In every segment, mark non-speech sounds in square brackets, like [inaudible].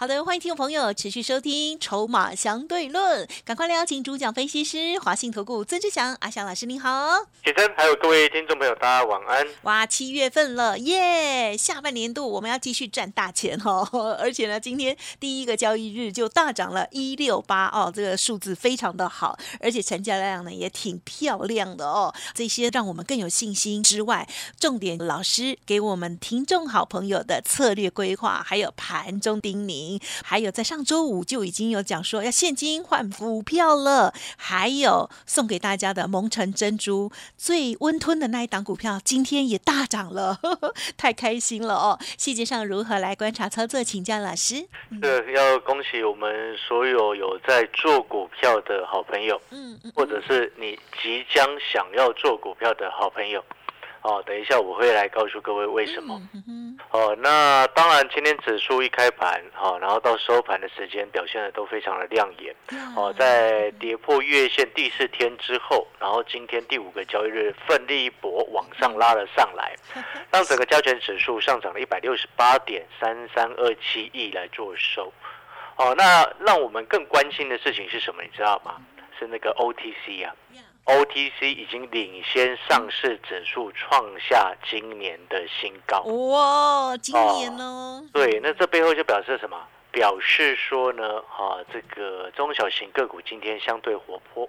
好的，欢迎听众朋友持续收听《筹码相对论》，赶快来邀请主讲分析师华信投顾曾志祥阿祥老师，您好。启真，还有各位听众朋友，大家晚安。哇，七月份了耶！下半年度我们要继续赚大钱哦，[laughs] 而且呢，今天第一个交易日就大涨了一六八哦，这个数字非常的好，而且成交量呢也挺漂亮的哦。这些让我们更有信心之外，重点老师给我们听众好朋友的策略规划，还有盘中叮咛。还有在上周五就已经有讲说要现金换股票了，还有送给大家的蒙城珍珠最温吞的那一档股票，今天也大涨了，[laughs] 太开心了哦！细节上如何来观察操作，请教老师。这要恭喜我们所有有在做股票的好朋友，嗯，或者是你即将想要做股票的好朋友。哦，等一下我会来告诉各位为什么。哦，那当然，今天指数一开盘，哈，然后到收盘的时间表现的都非常的亮眼。哦，在跌破月线第四天之后，然后今天第五个交易日奋力一搏往上拉了上来，[laughs] 让整个加权指数上涨了一百六十八点三三二七亿来做收。哦，那让我们更关心的事情是什么？你知道吗？是那个 OTC 啊。OTC 已经领先上市指数创下今年的新高哇！今年呢？对，那这背后就表示什么？表示说呢，哈，这个中小型个股今天相对活泼。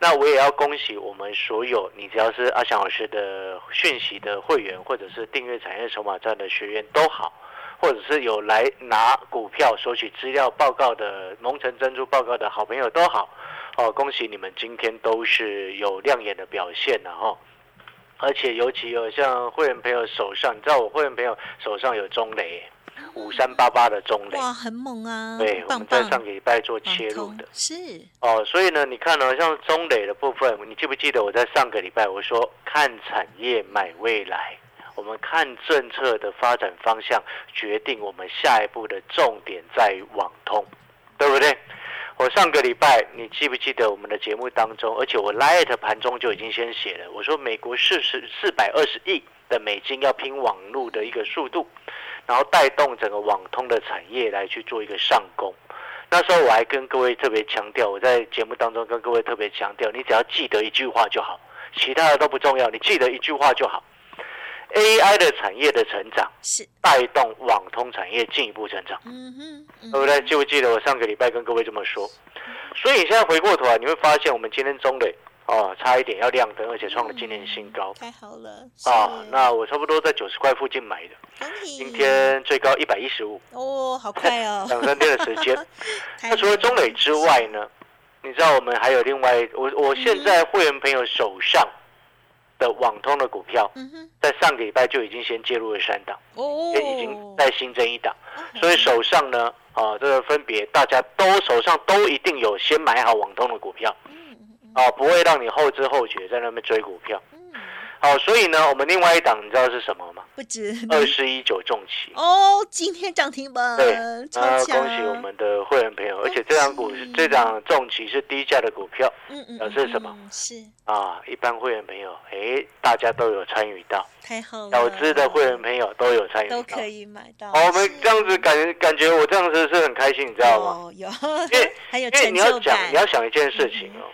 那我也要恭喜我们所有，你只要是阿翔老师的讯息的会员，或者是订阅产业筹码站的学员都好，或者是有来拿股票索取资料报告的蒙城珍珠报告的好朋友都好。哦，恭喜你们今天都是有亮眼的表现的哈，而且尤其有像会员朋友手上，你知道我会员朋友手上有中雷五三八八的中雷，哇，很猛啊！对，我们在上个礼拜做切入的，是哦，所以呢，你看呢，像中磊的部分，你记不记得我在上个礼拜我说看产业买未来，我们看政策的发展方向，决定我们下一步的重点在于网通，对不对？我上个礼拜，你记不记得我们的节目当中？而且我 light 盘中就已经先写了，我说美国四十四百二十亿的美金要拼网络的一个速度，然后带动整个网通的产业来去做一个上攻。那时候我还跟各位特别强调，我在节目当中跟各位特别强调，你只要记得一句话就好，其他的都不重要，你记得一句话就好。AI 的产业的成长是带动网通产业进一步成长，嗯哼，对不对？记不记得我上个礼拜跟各位这么说？所以你现在回过头来，你会发现我们今天中磊哦，差一点要亮灯，而且创了今年新高，太好了啊！那我差不多在九十块附近买的，今天最高一百一十五哦，好快哦，两三天的时间。[laughs] 那除了中磊之外呢？你知道我们还有另外，我我现在会员朋友手上。的网通的股票，在上个礼拜就已经先介入了三档，也已经在新增一档，所以手上呢，啊，这个分别大家都手上都一定有先买好网通的股票，啊，不会让你后知后觉在那边追股票。好，所以呢，我们另外一档你知道是什么吗？不知二十一九重旗哦，今天涨停板，对，那恭喜我们的会员朋友，而且这张股是这张重旗是低价的股票，嗯嗯，表示什么？是啊，一般会员朋友，哎，大家都有参与到，太好了，小资的会员朋友都有参与，都可以买到。好我们这样子感感觉我这样子是很开心，你知道吗？有，因为 [laughs] 还有因为你要讲你要想一件事情哦。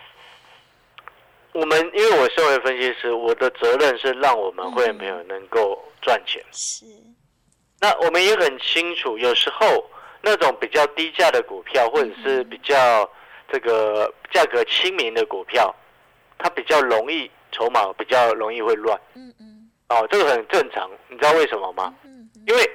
我们因为我身为分析师，我的责任是让我们会员朋友能够赚钱。是。那我们也很清楚，有时候那种比较低价的股票，或者是比较这个价格亲民的股票，它比较容易筹码比较容易会乱。嗯嗯。哦，这个很正常，你知道为什么吗？嗯。因为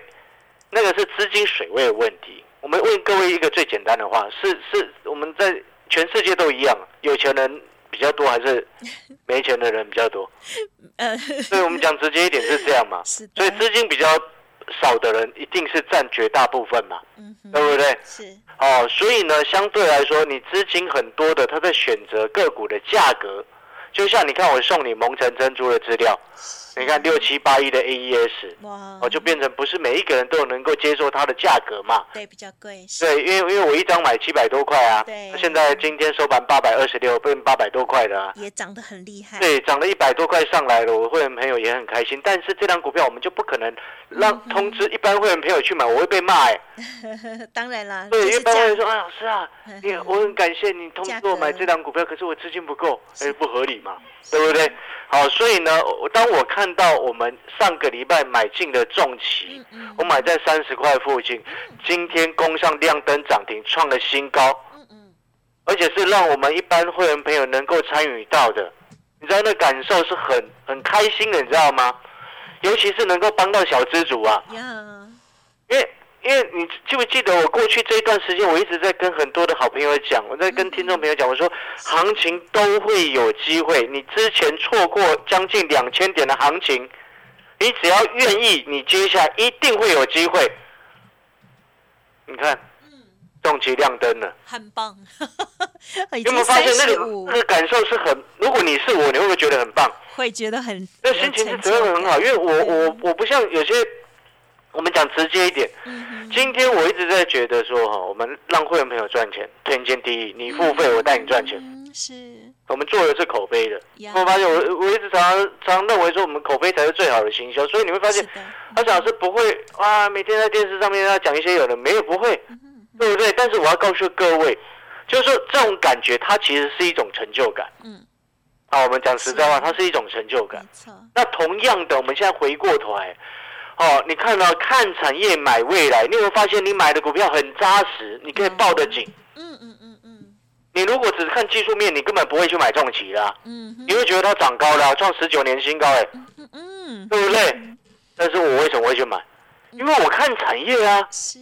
那个是资金水位的问题。我们问各位一个最简单的话：是是，我们在全世界都一样，有钱人。比较多还是 [laughs] 没钱的人比较多？[laughs] 呃，[laughs] 所以我们讲直接一点是这样嘛。所以资金比较少的人一定是占绝大部分嘛，对不对？是。哦，所以呢，相对来说，你资金很多的，他在选择个股的价格，就像你看我送你蒙城珍珠的资料，你看六七八一的 AES，哇，哦，就变成不是每一个人都有能够接受它的价格嘛。对比较贵，是对，因为因为我一张买七百多块啊对，现在今天收盘八百二十六，变八百多块的啊。也涨得很厉害，对，涨了一百多块上来了，我会员朋友也很开心。但是这张股票我们就不可能让嗯通知一般会员朋友去买，我会被骂哎、[laughs] 当然啦，对，一般会员说，啊，老师啊，[laughs] 你嗯我很感谢你通知我买这张股票，可是我资金不够，是哎，不合理嘛，对不对？好，所以呢，我当我看到我们上个礼拜买进的重旗我买在三十块附近，今天攻上亮灯涨停，创了新高。而且是让我们一般会员朋友能够参与到的，你知道那感受是很很开心的，你知道吗？尤其是能够帮到小资主啊，因为因为你记不记得我过去这一段时间，我一直在跟很多的好朋友讲，我在跟听众朋友讲，我说行情都会有机会，你之前错过将近两千点的行情，你只要愿意，你接下来一定会有机会。你看，嗯，重旗亮灯了。很棒，有没有发现那个那，个感受是很？如果你是我，你会不会觉得很棒？会觉得很，那心情是真的很好，因为我我我不像有些，我们讲直接一点。今天我一直在觉得说哈，我们让会员朋友赚钱，天经地义。你付费，我带你赚钱。嗯，是我们做的是口碑的。我发现我我一直常常常认为说，我们口碑才是最好的行销。所以你会发现是，的，他讲是不会啊，每天在电视上面要讲一些有的没有不会，对不对？但是我要告诉各位，就是说这种感觉，它其实是一种成就感。嗯，啊，我们讲实在话，它是一种成就感那同样的，我们现在回过头来，哦，你看到、看产业买未来，你有没有发现你买的股票很扎实，你可以抱得紧。嗯嗯嗯嗯你如果只是看技术面，你根本不会去买重企啦，嗯哼你会觉得它涨高了、创十九年新高，哎，嗯嗯，对不对？但是我为什么会去买？因为我看产业啊，是，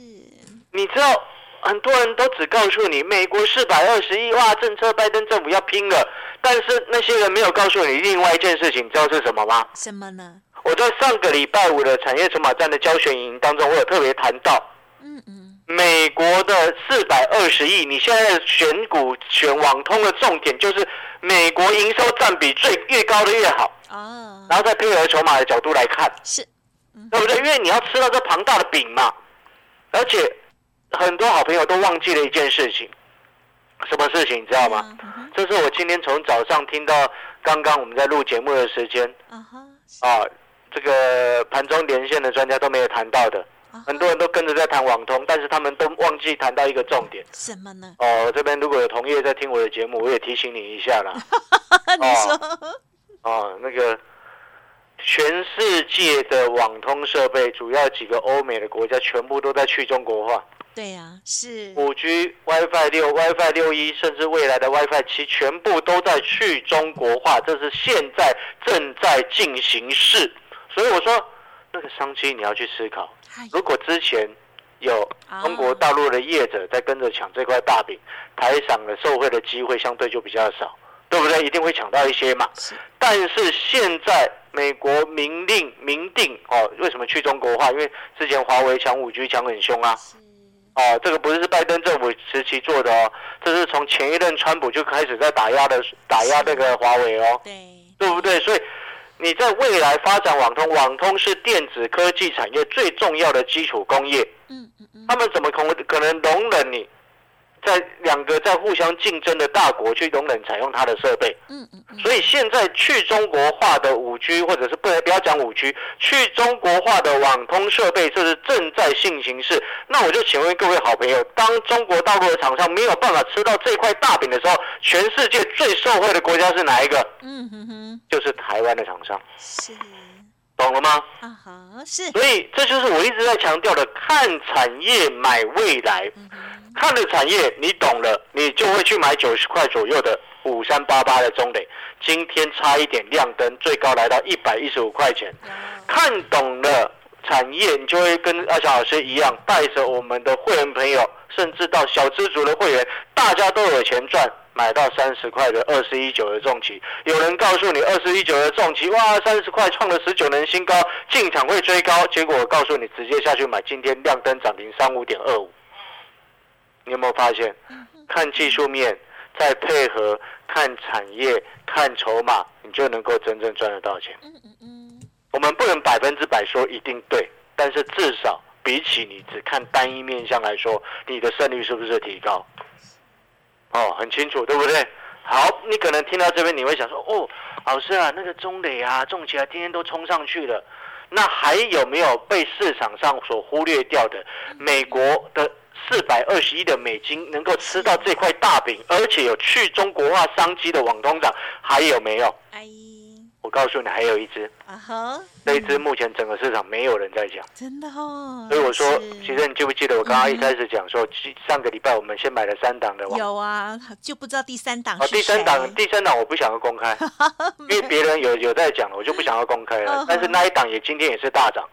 你知道，很多人都只告诉你美国四百二十亿哇，政策拜登政府要拼了，但是那些人没有告诉你另外一件事情，你知道是什么吗？什么呢？我在上个礼拜五的产业筹码站的教学营当中，我有特别谈到嗯嗯，美国的四百二十亿，你现在选股选网通的重点就是美国营收占比最越高的越好，哦，然后再配合筹码的角度来看，是，对不对？因为你要吃到这庞大的饼嘛，而且很多好朋友都忘记了一件事情，什么事情你知道吗？这是我今天从早上听到刚刚我们在录节目的时间啊这个盘中连线的专家都没有谈到的。很多人都跟着在谈网通，但是他们都忘记谈到一个重点什么呢？哦。这边如果有同业在听我的节目，我也提醒你一下啦。[laughs] 你说，哦，那个全世界的网通设备，主要几个欧美的国家全部都在去中国化。对呀，是，五 G、WiFi 六、WiFi 六一，甚至未来的 WiFi 七，全部都在去中国化，这是现在正在进行式。所以我说，那个商机你要去思考。哎如果之前有中国大陆的业者在跟着抢这块大饼，台上的受惠的机会相对就比较少，对不对？一定会抢到一些嘛。但是现在美国明令明定哦，为什么去中国化？因为之前华为抢五 G 抢很凶啊。是，哦，这个不是拜登政府时期做的哦，这是从前一任川普就开始在打压的，打压那个华为哦，对，对不对？所以你在未来发展网通，网通是电子科技产业最重要的基础工业，嗯嗯嗯，他们怎么可能可能容忍你在两个在互相竞争的大国去容忍采用它的设备？嗯嗯嗯，所以现在去中国化的五 G，或者是不不要讲五 G，去中国化的网通设备，这是正在进行式。那我就请问各位好朋友，当中国大陆的厂商没有办法吃到这块大饼的时候，全世界最受惠的国家是哪一个？嗯哼哼，就是台湾的厂商，是，懂了吗？啊哈，是，所以这就是我一直在强调的，看产业买未来。看了产业，你懂了，你就会去买九十块左右的五三八八的中磊，今天差一点亮灯，最高来到一百一十五块钱。看懂了产业，你就会跟阿翔老师一样，带着我们的会员朋友，甚至到小资族的会员，大家都有钱赚。买到三十块的二十一九的重旗，有人告诉你二十一九的重旗，哇，三十块创了十九年新高，进场会追高，结果我告诉你，直接下去买，今天亮灯涨停三五点二五。你有没有发现？看技术面，再配合看产业、看筹码，你就能够真正赚得到钱。嗯嗯嗯，我们不能百分之百说一定对，但是至少比起你只看单一面相来说，你的胜率是不是提高？哦，很清楚，对不对？好，你可能听到这边你会想说，哦，老师啊，那个中磊啊，重起来天天都冲上去了，那还有没有被市场上所忽略掉的美国的四百二十亿的美金能够吃到这块大饼，而且有去中国化商机的网通长，还有没有？哎，我告诉你，还有一只，啊哈，这一只目前整个市场没有人在讲。真的哦，所以我说，其实你记不记得我刚刚一开始讲说，其上个礼拜我们先买了三档的网，有啊，就不知道第三档哦，是第三档，第三档我不想要公开，[laughs] 因为别人有有在讲了，我就不想要公开。了 [laughs] 但是那一档也今天也是大涨，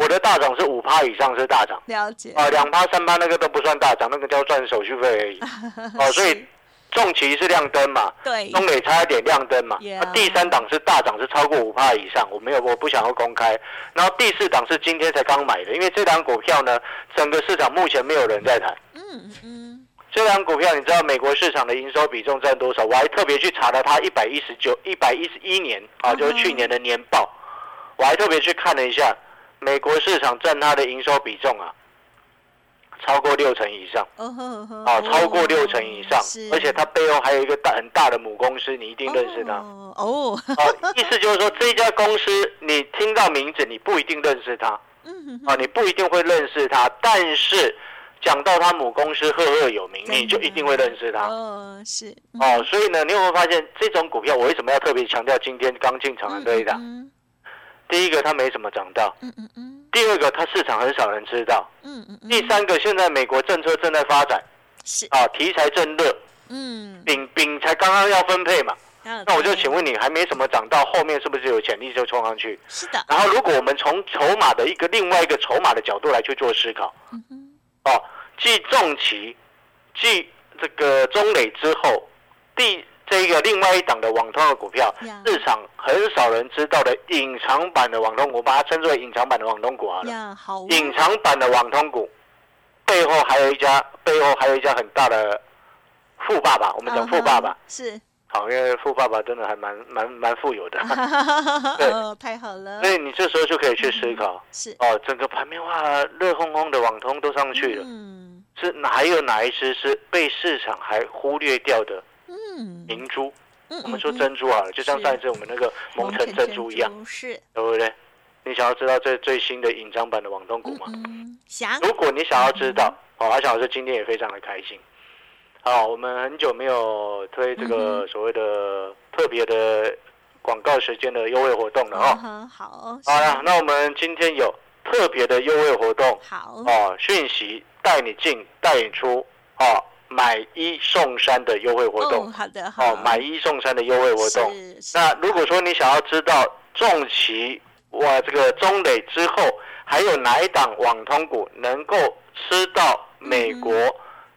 我的大涨是五趴以上是大涨，了解啊，两趴三趴那个都不算大涨，那个叫赚手续费而已。[laughs] 哦，所以重旗是亮灯嘛，对，东磊差一点亮灯嘛。第三档是大涨，是超过五帕以上，我没有，我不想要公开。然后第四档是今天才刚买的，因为这档股票呢，整个市场目前没有人在谈。嗯嗯嗯，这档股票你知道美国市场的营收比重占多少？我还特别去查了它一百一十九、一百一十一年啊，就是去年的年报，我还特别去看了一下，美国市场占它的营收比重啊，超过六成以上。哦超过六成以上。是，而且它背后还有一个大很大的母公司，你一定认识它。哦意思就是说，这家公司你听到名字，你不一定认识它，嗯啊，你不一定会认识它，但是讲到它母公司赫赫有名，你就一定会认识它。哦是，哦，所以呢，你有没有发现这种股票，我为什么要特别强调今天刚进场的这一档？嗯。第一个，它没怎么涨到；嗯嗯嗯第二个，它市场很少人知道；嗯嗯嗯，第三个，现在美国政策正在发展，是，啊，题材正热，嗯，饼饼才刚刚要分配嘛。那那我就请问你，还没什么涨到，后面是不是有潜力就冲上去？是的，然后，如果我们从筹码的一个另外一个筹码的角度来去做思考，嗯哼，哦，继重旗、继这个中磊之后，第这个另外一档的网通的股票呀，市场很少人知道的隐藏版的网通股，把它称作为隐藏版的网通股好了。呀，好哦，隐藏版的网通股背后还有一家，背后还有一家很大的富爸爸，我们讲富爸爸。是，好，因为富爸爸真的还蛮蛮蛮富有的，[laughs] 哦，太好了。所，以你这时候就可以去思考，是，哦，整个盘面哇，热烘烘的网通都上去了，嗯。是哪还有哪一只是被市场还忽略掉的嗯，明珠？嗯我们说嗯珍珠好了，就像上一次我们那个蒙城珍珠一样，，是，对不对？你想要知道这最新的隐藏版的网通股吗？如果你想要知道，哦，阿小老师今天也非常的开心。好，我们很久没有推这嗯个所谓的特别的广告时间的优惠活动了嗯哦。好，好了，那我们今天有特别的优惠活动好，哦，讯息带你进带你出哦，买一送三的优惠活哦，动好的，好。哦，买一送三的优惠活动。那如果说你想要知道重旗哇这个中磊之后，还有哪一档网通股能够吃到美国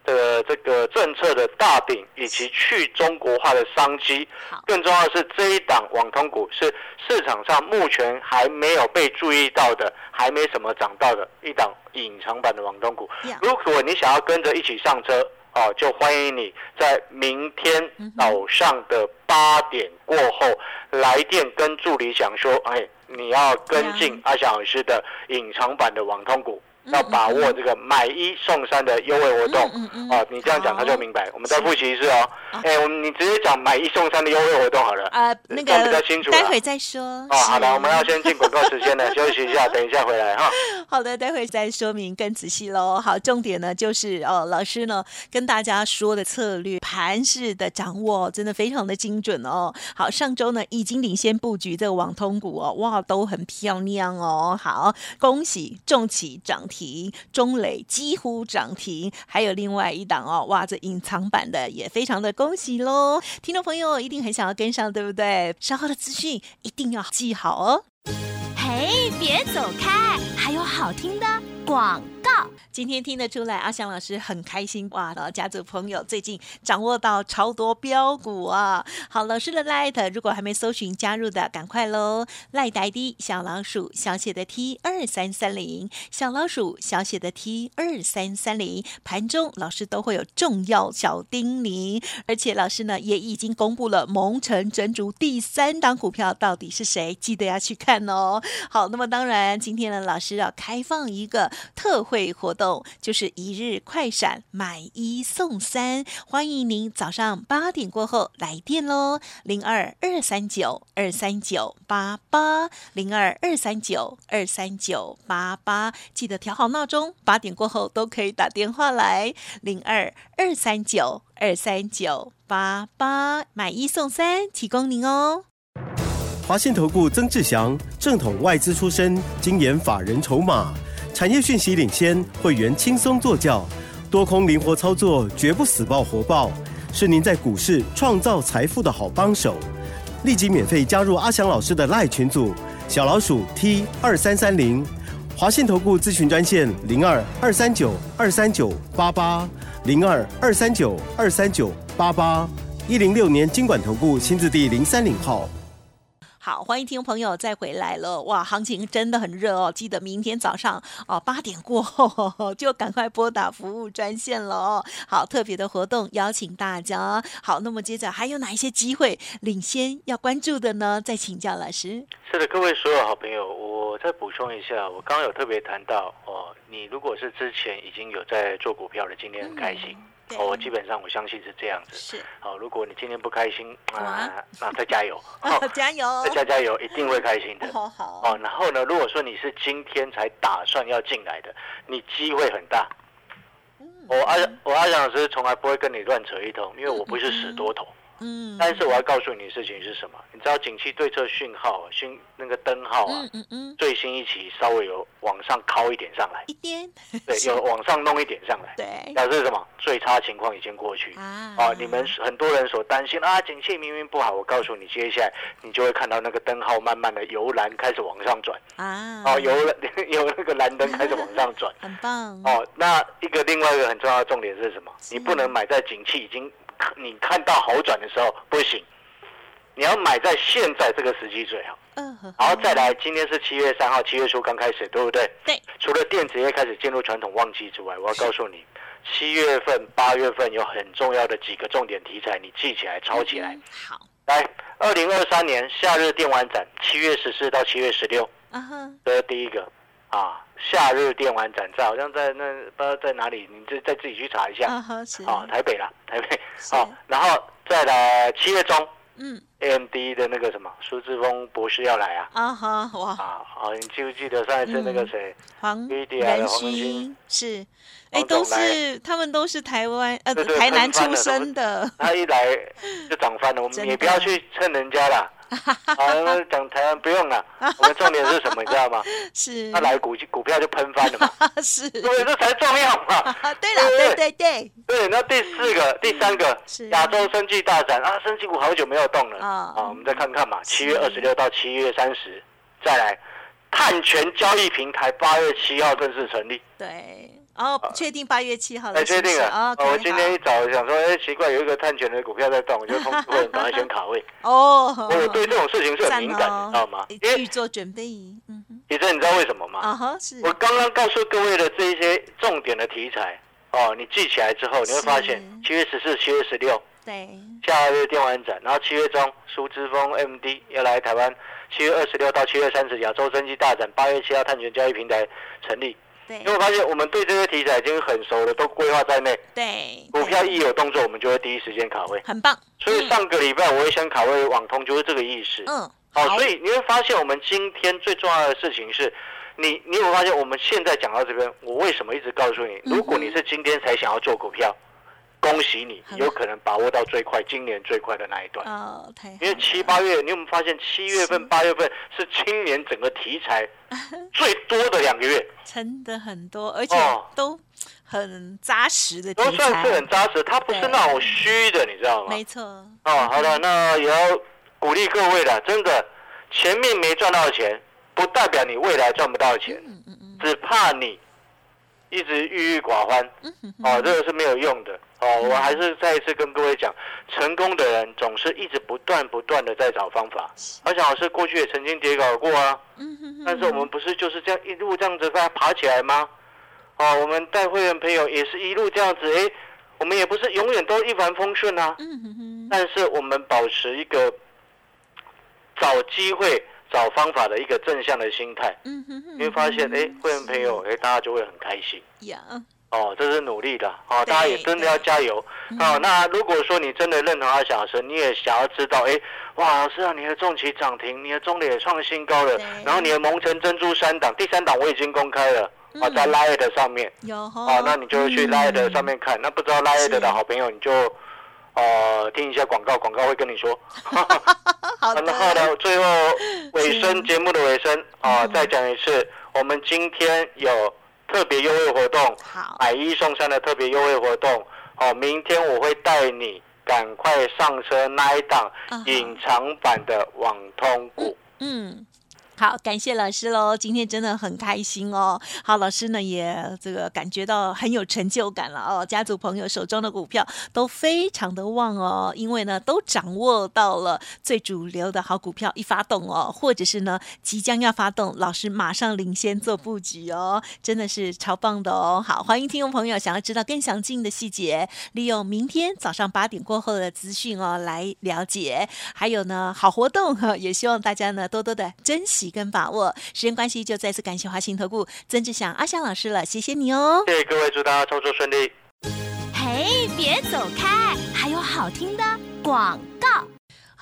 的这个政策的大饼，以及去中国化的商机好，更重要的是这一档网通股是市场上目前还没有被注意到的，还没什么涨到的一档隐藏版的网通股。如果你想要跟着一起上车，哦，就欢迎你在明天早上的八点过后来电跟助理讲说，哎，你要跟进阿翔老师的隐藏版的网通股。要把握这个买一送三的优惠活动嗯嗯嗯哦，你这样讲他就明白。我们再复习一次哦。哎，我们你直接讲买一送三的优惠活动好了。啊，那个较清楚待会再说。哦，好的，是我们要先进广告时间了，[laughs] 休息一下，等一下回来哈。[laughs] 好的，待会再说明更仔细喽。好，重点呢就是哦，老师呢跟大家说的策略盘式的掌握真的非常的精准哦。好，上周呢已经领先布局这个网通股哦，哇，都很漂亮哦。好，恭喜重企涨停，停中磊几乎涨停，还有另外一档哦，哇，这隐藏版的也非常的恭喜喽。听众朋友一定很想要跟上，对不对？稍后的资讯一定要记好哦。嘿，别走开，还有好听的广告。今天听得出来，阿翔老师很开心哇！老家族朋友最近掌握到超多标股啊！好，老师的 Light 如果还没搜寻加入的，赶快喽！Light ID 小老鼠小写的 T 二三三零，小老鼠小写的 T 二三三零。盘中老师都会有重要小叮咛，而且老师呢也已经公布了蒙城珍珠第三档股票到底是谁，记得要去看哦。好，那么当然今天呢，老师要开放一个特惠活动。就是一日快闪买一送三，欢迎您早上八点过后来电喽，零二二三九二三九八八零二二三九二三九八八，记得调好闹钟，八点过后都可以打电话来，零二二三九二三九八八买一送三，提供您哦。华信投顾曾志祥，正统外资出身，精研法人筹码。产业讯息领先，会员轻松做教，多空灵活操作，绝不死爆活爆，是您在股市创造财富的好帮手。立即免费加入阿翔老师的赖群组，小老鼠 T 二三三零，华信投顾咨询专线零二二三九二三九八八零二二三九二三九八八一零六年经管投顾新字第零三零号。好，欢迎听众朋友再回来了哇！行情真的很热哦，记得明天早上哦八点过后 [laughs] 就赶快拨打服务专线了哦。好，特别的活动邀请大家。好，那么接着还有哪一些机会领先要关注的呢？再请教老师。是的，各位所有好朋友，我再补充一下，我刚刚有特别谈到哦，你如果是之前已经有在做股票的，今天很开心。哦，基本上我相信是这样子。是。好，如果你今天不开心啊，那再加油。[laughs] 加油。[laughs] 再加加油，一定会开心的。[laughs] 好好。哦，然后呢，如果说你是今天才打算要进来的，你机会很大。我阿我阿翔老师从来不会跟你乱扯一通，因为我不是死多头。嗯，但是我要告诉你的事情是什么？你知道景气对策讯号，讯那个灯号啊，嗯嗯最新一期稍微有往上靠一点上来，一点，对，[laughs] 有往上弄一点上来，对，表示什么？最差情况已经过去啊！哦，你们很多人所担心啊，景气明明不好，我告诉你，接下来你就会看到那个灯号慢慢的由蓝开始往上转啊，哦，由 [laughs] 由那个蓝灯开始往上转，[laughs] 很棒哦。那一个另外一个很重要的重点是什么？你不能买在景气已经。你看到好转的时候不行，你要买在现在这个时机最好。嗯，然后再来，今天是七月三号，七月初刚开始，对不对？对。除了电子业开始进入传统旺季之外，我要告诉你，七月份、八月份有很重要的几个重点题材，你记起来、抄起来。好。来，二零二三年夏日电玩展，七月十四到七月十六。啊哈。这是第一个啊。夏日电玩展在好像在那不知道在哪里，你再再自己去查一下。啊，台北啦，台北。好，然后再来七月中，嗯，AMD 的那个什么苏志峰博士要来啊。啊哈，哇。啊，好，你记不记得上一次那个谁？黄仁勋是，哎，都是他们都是台湾呃台南出生的。他一来就涨翻了，我们 [laughs] 也不要去蹭人家啦。啊，讲台湾不用了，[laughs] 我们重点是什么，你知道吗？是，他来股股票就喷翻了嘛。[laughs] 是，对，这才重要嘛。[laughs] 对了，对对对。对，那第四个、第三个，亚洲生技大展啊，生技股好久没有动了啊。啊，我们再看看嘛，七月二十六到七月三十，再来，碳权交易平台八月七号正式成立。对。哦，确定八月七号了。确定了啊！我今天一早想说，哎，奇怪，有一个碳权的股票在动，我就通知会员赶快先卡位。[laughs] 哦，我对这种事情是很敏感，你知道吗？预做准备。嗯哼。其实你知道为什么吗？啊哈，是。我刚刚告诉各位的这一些重点的题材，哦，你记起来之后，你会发现七月十四、七月十六，对，下个月电玩展，然后七月中苏之峰 MD 要来台湾，七月二十六到七月三十亚洲升级大展，八月七号碳权交易平台成立。因为发现我们对这些题材已经很熟了，都规划在内。对，股票一有动作，我们就会第一时间卡位。很棒。所以上个礼拜我也想卡位网通，就是这个意思。嗯。好，所以你会发现我们今天最重要的事情是，你你有发现我们现在讲到这边，我为什么一直告诉你，如果你是今天才想要做股票？恭喜你，有可能把握到最快今年最快的那一段。哦，因为七八月，你有没有发现七月份、八月份是今年整个题材 [laughs] 最多的两个月？真的很多，而且都很扎实的都算是很扎实，它不是那种虚的，你知道吗？没错。哦，好的，那也要鼓励各位的，真的，前面没赚到钱，不代表你未来赚不到钱，只怕你一直郁郁寡欢，哦，这个是没有用的。哦，我还是再一次跟各位讲，成功的人总是一直不断不断的在找方法。而且老师过去也曾经跌倒过啊，但是我们不是就是这样一路这样子在爬起来吗？哦，我们带会员朋友也是一路这样子，哎，我们也不是永远都一帆风顺啊。但是我们保持一个找机会、找方法的一个正向的心态，你会发现，哎，会员朋友，哎，大家就会很开心。哦，这是努力的，哦，大家也真的要加油。哦，那如果说你真的认同阿翔老师，你也想要知道，哎，哇，老师啊，你的重旗涨停，你的中也创新高了，然后你的蒙城珍珠三档，第三档我已经公开了，啊，在 Lite 上面，有哦，那你就去 Lite 上面看。那不知道 Lite 的好朋友，你就呃听一下广告，广告会跟你说。[laughs] 好的。然后呢，最后尾声节目的尾声啊，再讲一次，我们今天有。特别优惠活动，好，买一送三的特别优惠活动，哦，明天我会带你赶快上车那一档隐藏版的网通股，嗯。好，感谢老师喽！今天真的很开心哦。好，老师呢也这个感觉到很有成就感了哦。家族朋友手中的股票都非常的旺哦，因为呢都掌握到了最主流的好股票一发动哦，或者是呢即将要发动，老师马上领先做布局哦，真的是超棒的哦。好，欢迎听众朋友想要知道更详尽的细节，利用明天早上八点过后的资讯哦来了解。还有呢好活动哈，也希望大家呢多多的珍惜。跟把握，时间关系就再次感谢华信投顾曾志祥阿祥老师了，谢谢你哦！谢谢各位，祝大家操作顺利。嘿，别走开，还有好听的广告。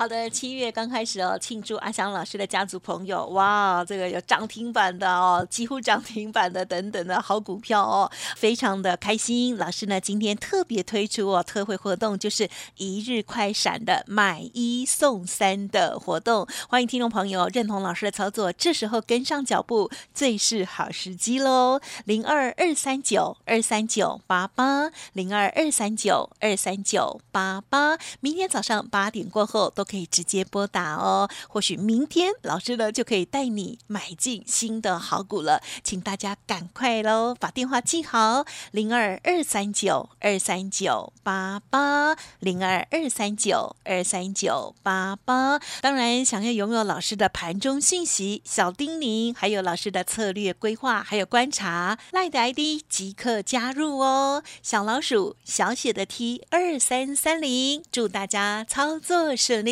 好的，七月刚开始哦，庆祝阿翔老师的家族朋友，哇，这个有涨停板的哦，几乎涨停板的等等的好股票哦，非常的开心。老师呢今天特别推出哦特惠活动，就是一日快闪的买一送三的活动，欢迎听众朋友认同老师的操作，这时候跟上脚步最是好时机喽。零二二三九二三九八八，零二二三九二三九八八，明天早上八点过后都。可以直接拨打哦，或许明天老师呢就可以带你买进新的好股了，请大家赶快喽，把电话记好零二二三九二三九八八零二二三九二三九八八。当然，想要拥有老师的盘中信息、小叮咛，还有老师的策略规划，还有观察，赖的 ID 即刻加入哦，小老鼠小写的 T 二三三零，祝大家操作顺利。